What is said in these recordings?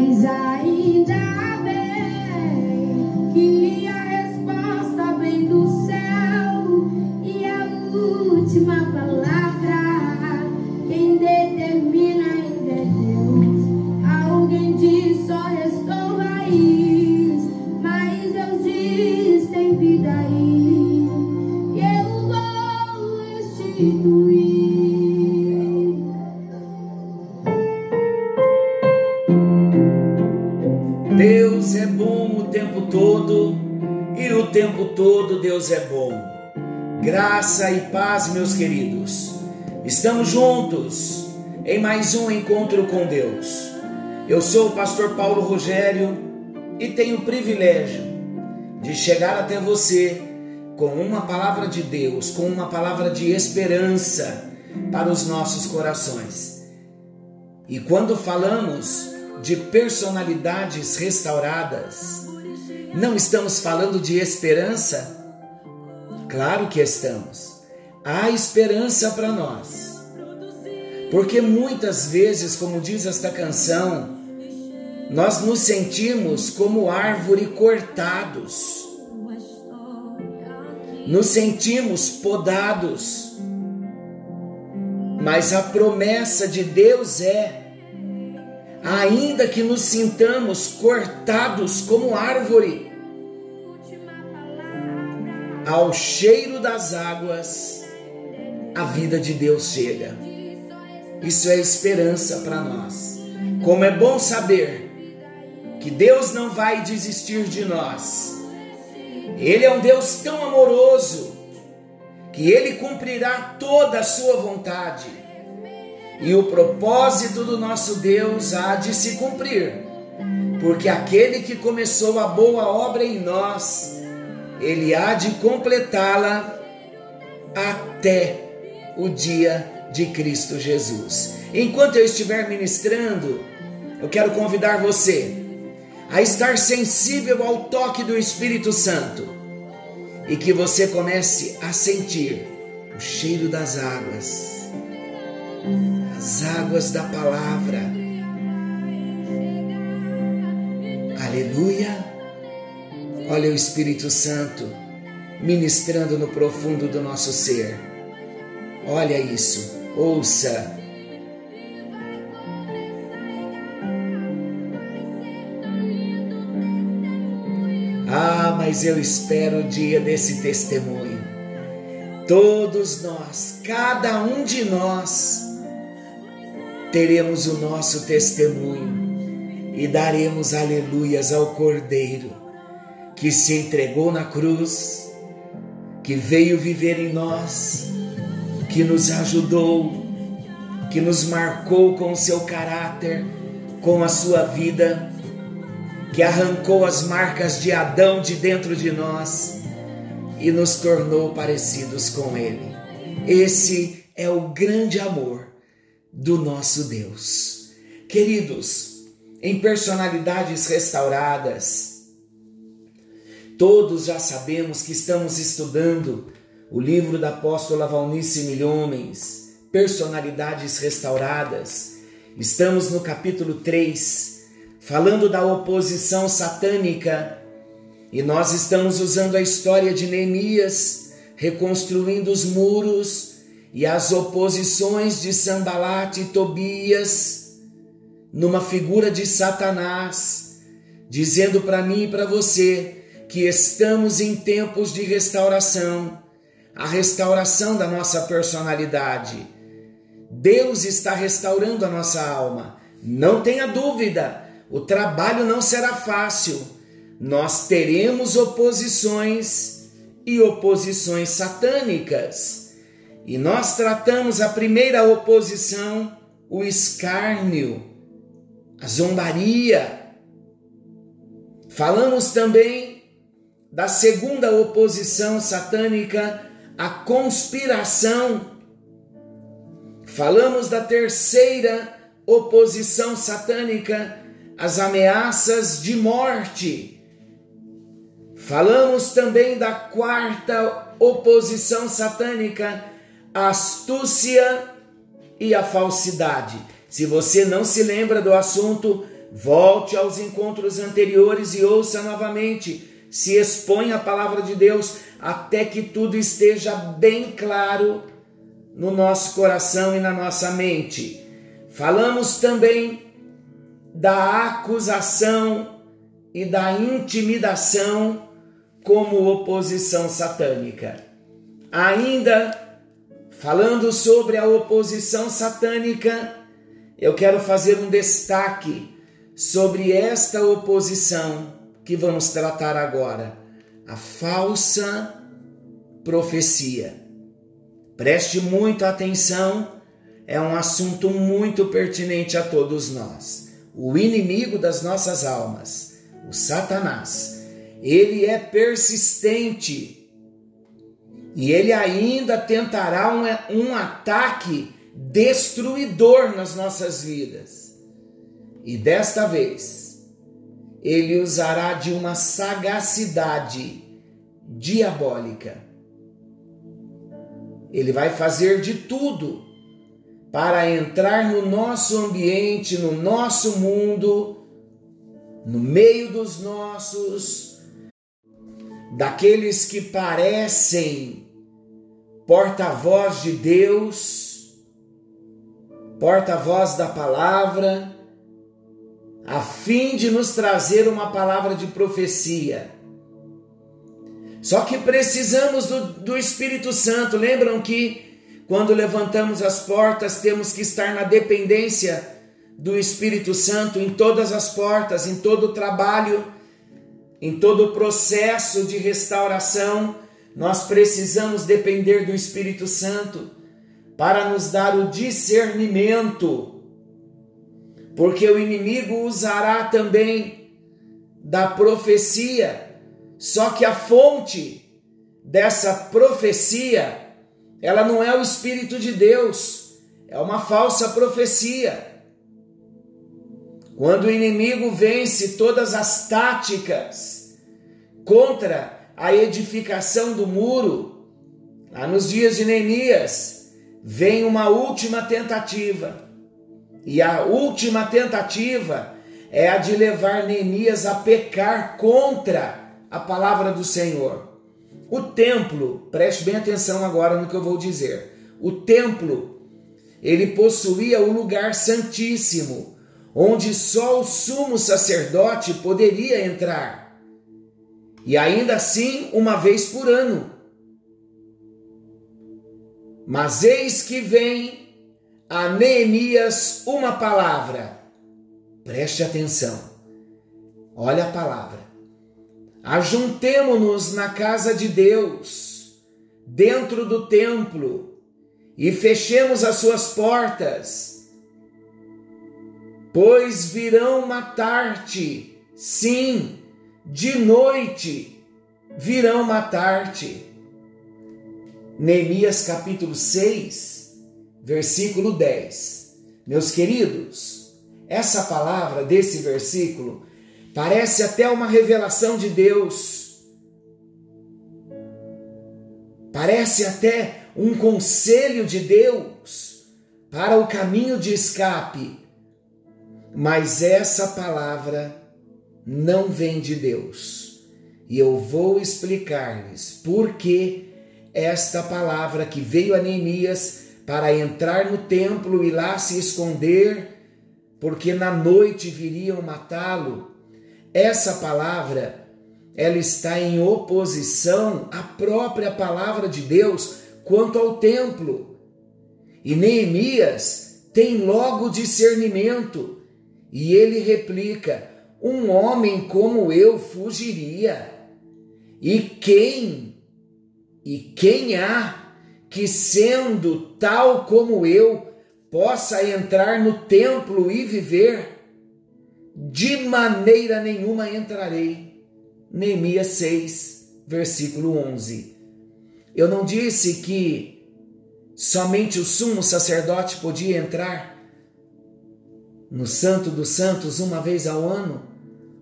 Mas ainda bem Graça e paz, meus queridos. Estamos juntos em mais um encontro com Deus. Eu sou o pastor Paulo Rogério e tenho o privilégio de chegar até você com uma palavra de Deus, com uma palavra de esperança para os nossos corações. E quando falamos de personalidades restauradas, não estamos falando de esperança? Claro que estamos. Há esperança para nós. Porque muitas vezes, como diz esta canção, nós nos sentimos como árvore cortados. Nos sentimos podados. Mas a promessa de Deus é ainda que nos sintamos cortados como árvore, ao cheiro das águas, a vida de Deus chega. Isso é esperança para nós. Como é bom saber que Deus não vai desistir de nós. Ele é um Deus tão amoroso que ele cumprirá toda a sua vontade e o propósito do nosso Deus há de se cumprir, porque aquele que começou a boa obra em nós, ele há de completá-la até o dia de Cristo Jesus. Enquanto eu estiver ministrando, eu quero convidar você a estar sensível ao toque do Espírito Santo e que você comece a sentir o cheiro das águas as águas da palavra. Aleluia. Olha o Espírito Santo ministrando no profundo do nosso ser. Olha isso, ouça. Ah, mas eu espero o dia desse testemunho. Todos nós, cada um de nós, teremos o nosso testemunho e daremos aleluias ao Cordeiro que se entregou na cruz, que veio viver em nós, que nos ajudou, que nos marcou com o seu caráter, com a sua vida, que arrancou as marcas de Adão de dentro de nós e nos tornou parecidos com ele. Esse é o grande amor do nosso Deus. Queridos, em personalidades restauradas, todos já sabemos que estamos estudando o livro da apóstola Valnice Milhomens, Personalidades Restauradas. Estamos no capítulo 3, falando da oposição satânica, e nós estamos usando a história de Neemias, reconstruindo os muros e as oposições de Sambalat e Tobias, numa figura de Satanás, dizendo para mim e para você que estamos em tempos de restauração, a restauração da nossa personalidade. Deus está restaurando a nossa alma. Não tenha dúvida, o trabalho não será fácil. Nós teremos oposições e oposições satânicas. E nós tratamos a primeira oposição, o escárnio, a zombaria. Falamos também da segunda oposição satânica, a conspiração. Falamos da terceira oposição satânica, as ameaças de morte. Falamos também da quarta oposição satânica, a astúcia e a falsidade. Se você não se lembra do assunto, Volte aos encontros anteriores e ouça novamente. Se expõe a palavra de Deus até que tudo esteja bem claro no nosso coração e na nossa mente. Falamos também da acusação e da intimidação como oposição satânica. Ainda falando sobre a oposição satânica, eu quero fazer um destaque sobre esta oposição que vamos tratar agora, a falsa profecia. Preste muita atenção, é um assunto muito pertinente a todos nós. O inimigo das nossas almas, o Satanás, ele é persistente e ele ainda tentará um, um ataque destruidor nas nossas vidas. E desta vez, ele usará de uma sagacidade diabólica. Ele vai fazer de tudo para entrar no nosso ambiente, no nosso mundo, no meio dos nossos, daqueles que parecem porta-voz de Deus, porta-voz da palavra, a fim de nos trazer uma palavra de profecia só que precisamos do, do Espírito Santo. Lembram que quando levantamos as portas, temos que estar na dependência do Espírito Santo em todas as portas, em todo o trabalho, em todo o processo de restauração. Nós precisamos depender do Espírito Santo para nos dar o discernimento, porque o inimigo usará também da profecia só que a fonte dessa profecia, ela não é o Espírito de Deus, é uma falsa profecia. Quando o inimigo vence todas as táticas contra a edificação do muro, lá nos dias de Neemias, vem uma última tentativa. E a última tentativa é a de levar Neemias a pecar contra a palavra do Senhor. O templo, preste bem atenção agora no que eu vou dizer. O templo, ele possuía o lugar santíssimo, onde só o sumo sacerdote poderia entrar. E ainda assim, uma vez por ano. Mas eis que vem a Neemias uma palavra. Preste atenção. Olha a palavra. Ajuntemo-nos na casa de Deus, dentro do templo, e fechemos as suas portas, pois virão matar-te, sim, de noite virão matar-te. Neemias capítulo 6, versículo 10. Meus queridos, essa palavra desse versículo Parece até uma revelação de Deus. Parece até um conselho de Deus para o caminho de escape. Mas essa palavra não vem de Deus. E eu vou explicar-lhes por que esta palavra que veio a Neemias para entrar no templo e lá se esconder, porque na noite viriam matá-lo essa palavra, ela está em oposição à própria palavra de Deus quanto ao templo. E Neemias tem logo discernimento e ele replica: Um homem como eu fugiria. E quem? E quem há que sendo tal como eu possa entrar no templo e viver? de maneira nenhuma entrarei. Neemias 6, versículo 11. Eu não disse que somente o sumo sacerdote podia entrar no Santo dos Santos uma vez ao ano?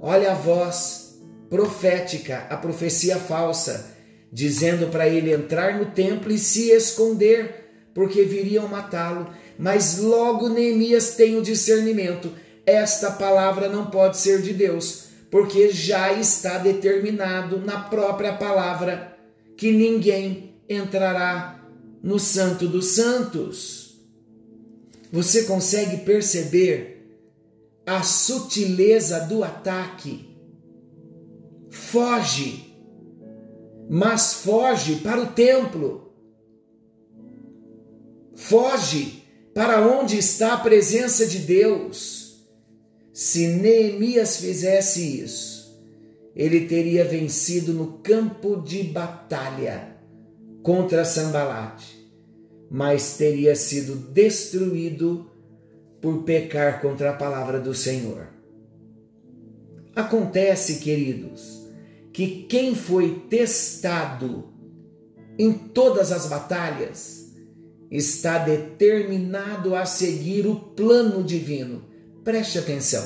Olha a voz profética, a profecia falsa, dizendo para ele entrar no templo e se esconder, porque viriam matá-lo. Mas logo Neemias tem o discernimento esta palavra não pode ser de Deus, porque já está determinado na própria palavra que ninguém entrará no Santo dos Santos. Você consegue perceber a sutileza do ataque? Foge, mas foge para o templo. Foge para onde está a presença de Deus. Se Neemias fizesse isso, ele teria vencido no campo de batalha contra Sambalate, mas teria sido destruído por pecar contra a palavra do Senhor. Acontece, queridos, que quem foi testado em todas as batalhas está determinado a seguir o plano divino. Preste atenção.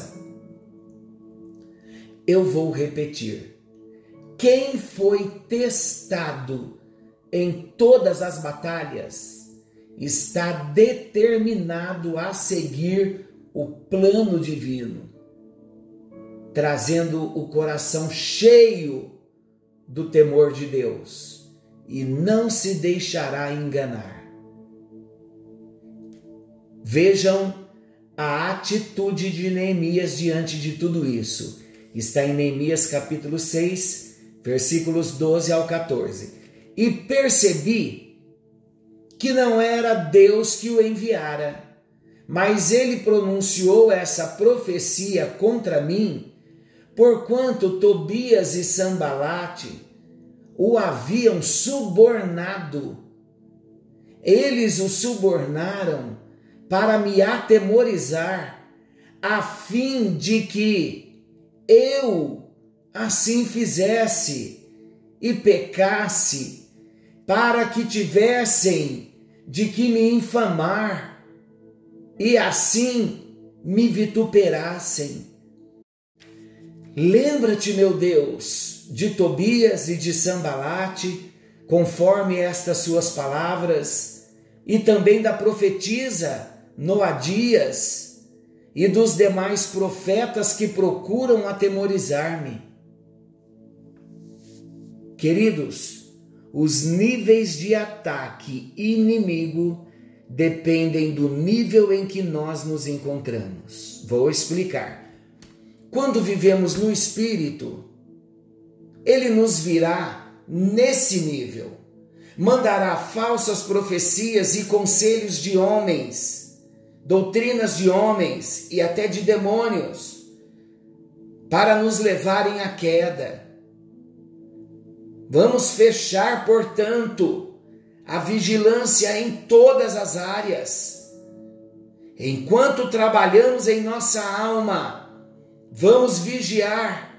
Eu vou repetir. Quem foi testado em todas as batalhas, está determinado a seguir o plano divino, trazendo o coração cheio do temor de Deus e não se deixará enganar. Vejam a atitude de Neemias diante de tudo isso. Está em Neemias capítulo 6, versículos 12 ao 14 e percebi que não era Deus que o enviara, mas ele pronunciou essa profecia contra mim, porquanto Tobias e Sambalate o haviam subornado. Eles o subornaram para me atemorizar, a fim de que eu assim fizesse e pecasse para que tivessem de que me infamar e assim me vituperassem. Lembra-te, meu Deus, de Tobias e de Sambalate, conforme estas suas palavras, e também da profetisa Noadias e dos demais profetas que procuram atemorizar-me. Queridos, os níveis de ataque inimigo dependem do nível em que nós nos encontramos. Vou explicar. Quando vivemos no espírito, ele nos virá nesse nível. Mandará falsas profecias e conselhos de homens, doutrinas de homens e até de demônios, para nos levarem à queda Vamos fechar, portanto, a vigilância em todas as áreas. Enquanto trabalhamos em nossa alma, vamos vigiar.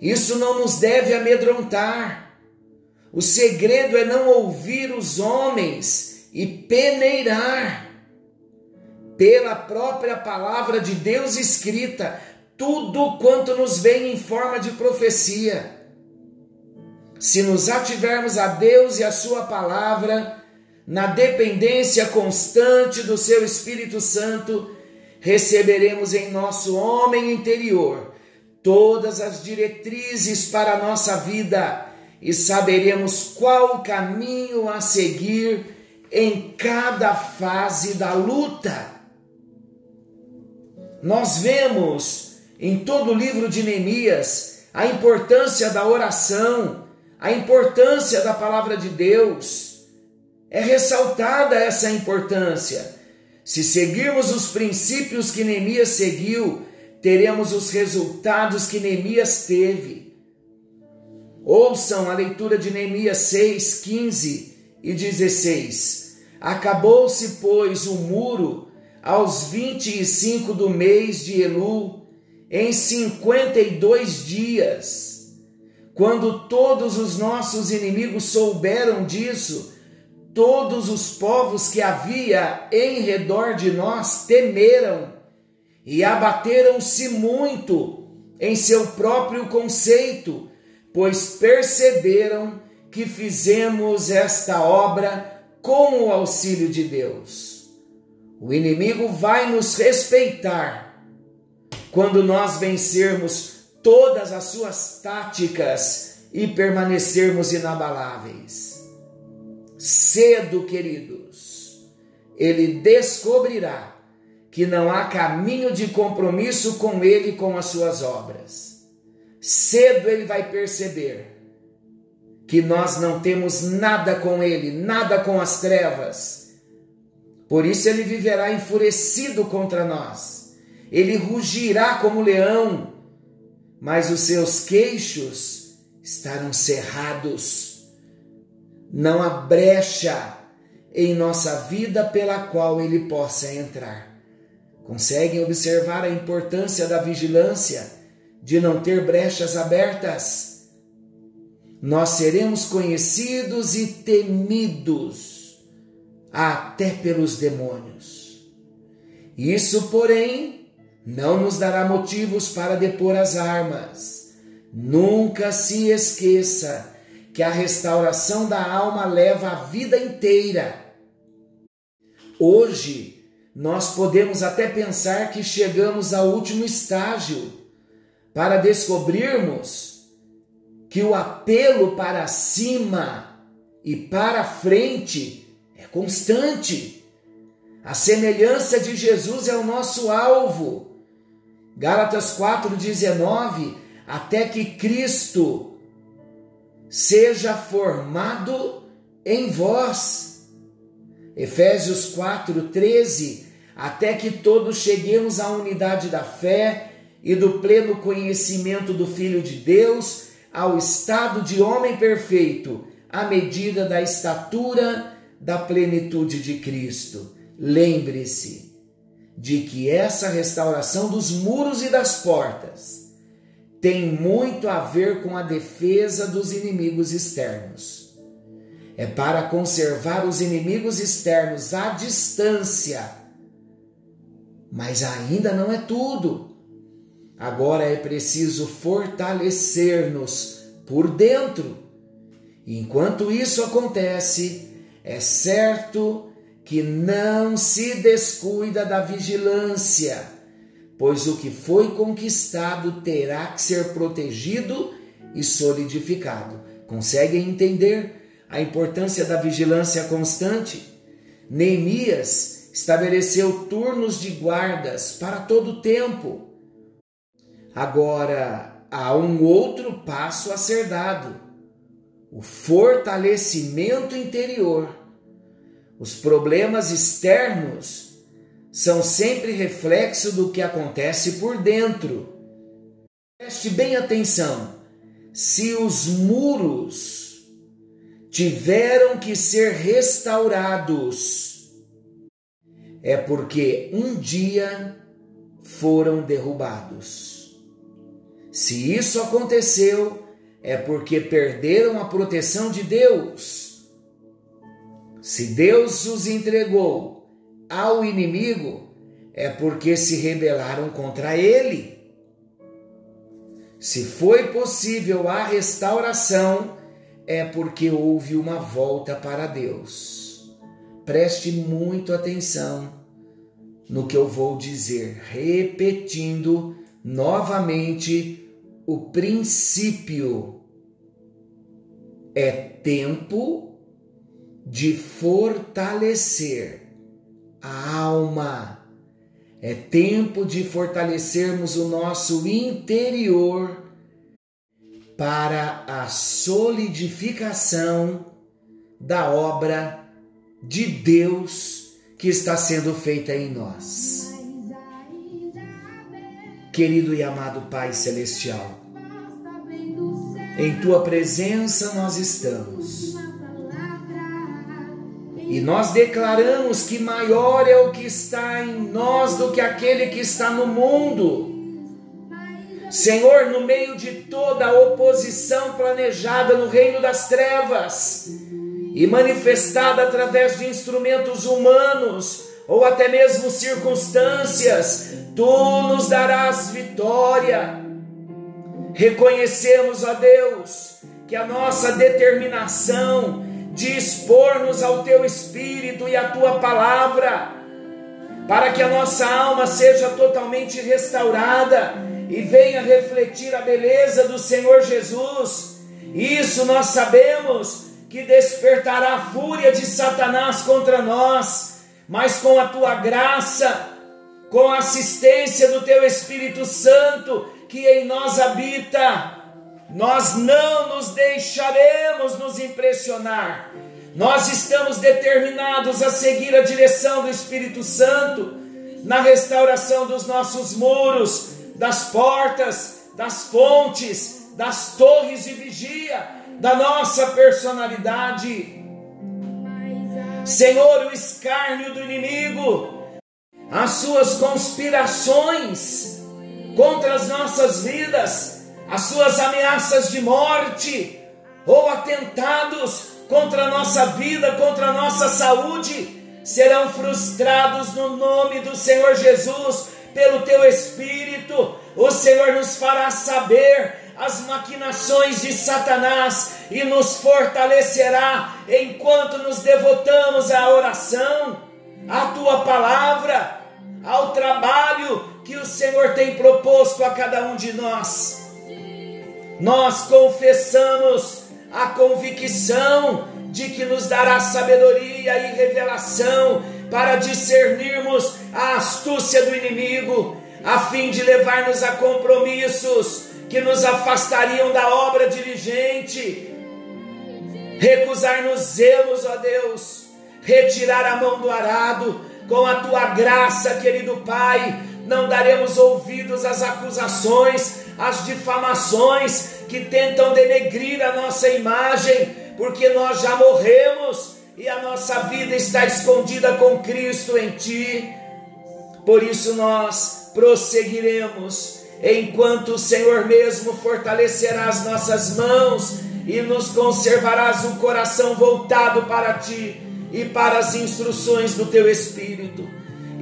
Isso não nos deve amedrontar. O segredo é não ouvir os homens e peneirar pela própria palavra de Deus escrita tudo quanto nos vem em forma de profecia se nos ativermos a Deus e a Sua palavra, na dependência constante do Seu Espírito Santo, receberemos em nosso homem interior todas as diretrizes para a nossa vida e saberemos qual o caminho a seguir em cada fase da luta. Nós vemos em todo o livro de Neemias a importância da oração, a importância da palavra de Deus. É ressaltada essa importância. Se seguirmos os princípios que Neemias seguiu, teremos os resultados que Neemias teve. Ouçam a leitura de Neemias 6, 15 e 16. Acabou-se, pois, o muro aos 25 do mês de Elu, em 52 dias quando todos os nossos inimigos souberam disso, todos os povos que havia em redor de nós temeram e abateram-se muito em seu próprio conceito, pois perceberam que fizemos esta obra com o auxílio de Deus. O inimigo vai nos respeitar quando nós vencermos todas as suas táticas e permanecermos inabaláveis. Cedo, queridos, ele descobrirá que não há caminho de compromisso com ele e com as suas obras. Cedo ele vai perceber que nós não temos nada com ele, nada com as trevas. Por isso ele viverá enfurecido contra nós. Ele rugirá como leão, mas os seus queixos estarão cerrados. Não há brecha em nossa vida pela qual ele possa entrar. Conseguem observar a importância da vigilância, de não ter brechas abertas? nós seremos conhecidos e temidos até pelos demônios. Isso, porém, não nos dará motivos para depor as armas. Nunca se esqueça que a restauração da alma leva a vida inteira. Hoje, nós podemos até pensar que chegamos ao último estágio para descobrirmos que o apelo para cima e para frente é constante. A semelhança de Jesus é o nosso alvo. Gálatas 4,19: até que Cristo seja formado em vós. Efésios 4,13: até que todos cheguemos à unidade da fé e do pleno conhecimento do Filho de Deus ao estado de homem perfeito, à medida da estatura da plenitude de Cristo. Lembre-se de que essa restauração dos muros e das portas tem muito a ver com a defesa dos inimigos externos. É para conservar os inimigos externos à distância. Mas ainda não é tudo. Agora é preciso fortalecer-nos por dentro. enquanto isso acontece, é certo que não se descuida da vigilância, pois o que foi conquistado terá que ser protegido e solidificado. Conseguem entender a importância da vigilância constante? Neemias estabeleceu turnos de guardas para todo o tempo Agora, há um outro passo a ser dado: o fortalecimento interior. Os problemas externos são sempre reflexo do que acontece por dentro. Preste bem atenção: se os muros tiveram que ser restaurados, é porque um dia foram derrubados. Se isso aconteceu, é porque perderam a proteção de Deus. Se Deus os entregou ao inimigo, é porque se rebelaram contra ele. Se foi possível a restauração, é porque houve uma volta para Deus. Preste muito atenção no que eu vou dizer, repetindo novamente o princípio é tempo de fortalecer a alma. É tempo de fortalecermos o nosso interior para a solidificação da obra de Deus que está sendo feita em nós. Querido e amado Pai Celestial, em Tua presença nós estamos. E nós declaramos que maior é o que está em nós do que aquele que está no mundo. Senhor, no meio de toda a oposição planejada no reino das trevas e manifestada através de instrumentos humanos ou até mesmo circunstâncias, tu nos darás vitória. Reconhecemos, ó Deus, que a nossa determinação de expor-nos ao teu Espírito e à tua palavra, para que a nossa alma seja totalmente restaurada e venha refletir a beleza do Senhor Jesus. Isso nós sabemos que despertará a fúria de Satanás contra nós, mas com a tua graça, com a assistência do teu Espírito Santo que em nós habita, nós não nos deixaremos nos impressionar. Nós estamos determinados a seguir a direção do Espírito Santo na restauração dos nossos muros, das portas, das fontes, das torres de vigia, da nossa personalidade. Senhor, o escárnio do inimigo, as suas conspirações contra as nossas vidas, as suas ameaças de morte ou atentados contra a nossa vida, contra a nossa saúde, serão frustrados no nome do Senhor Jesus, pelo teu Espírito. O Senhor nos fará saber as maquinações de Satanás e nos fortalecerá enquanto nos devotamos à oração, à tua palavra, ao trabalho que o Senhor tem proposto a cada um de nós. Nós confessamos a convicção de que nos dará sabedoria e revelação para discernirmos a astúcia do inimigo, a fim de levar-nos a compromissos que nos afastariam da obra diligente, recusar-nos-emos, ó Deus, retirar a mão do arado, com a tua graça, querido Pai, não daremos ouvidos às acusações, às difamações que tentam denegrir a nossa imagem, porque nós já morremos e a nossa vida está escondida com Cristo em Ti. Por isso nós prosseguiremos, enquanto o Senhor mesmo fortalecerá as nossas mãos e nos conservarás um coração voltado para Ti e para as instruções do Teu Espírito.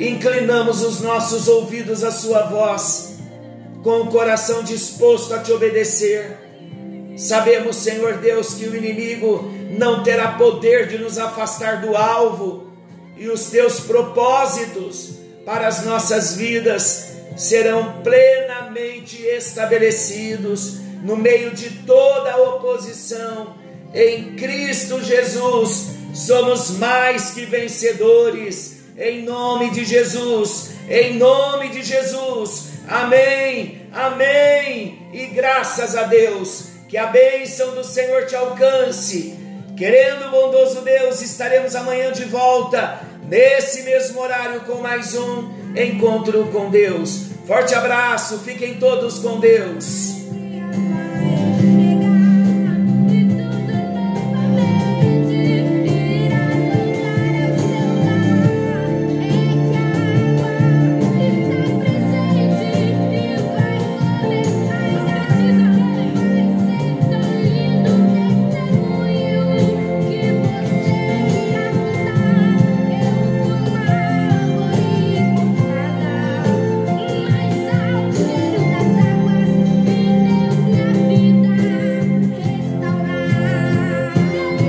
Inclinamos os nossos ouvidos à Sua voz, com o coração disposto a Te obedecer Sabemos, Senhor Deus, que o inimigo não terá poder de nos afastar do alvo, e os teus propósitos para as nossas vidas serão plenamente estabelecidos no meio de toda a oposição. Em Cristo Jesus somos mais que vencedores. Em nome de Jesus, em nome de Jesus. Amém, amém. E graças a Deus que a bênção do Senhor te alcance. Querendo, bondoso Deus, estaremos amanhã de volta, nesse mesmo horário, com mais um encontro com Deus. Forte abraço, fiquem todos com Deus.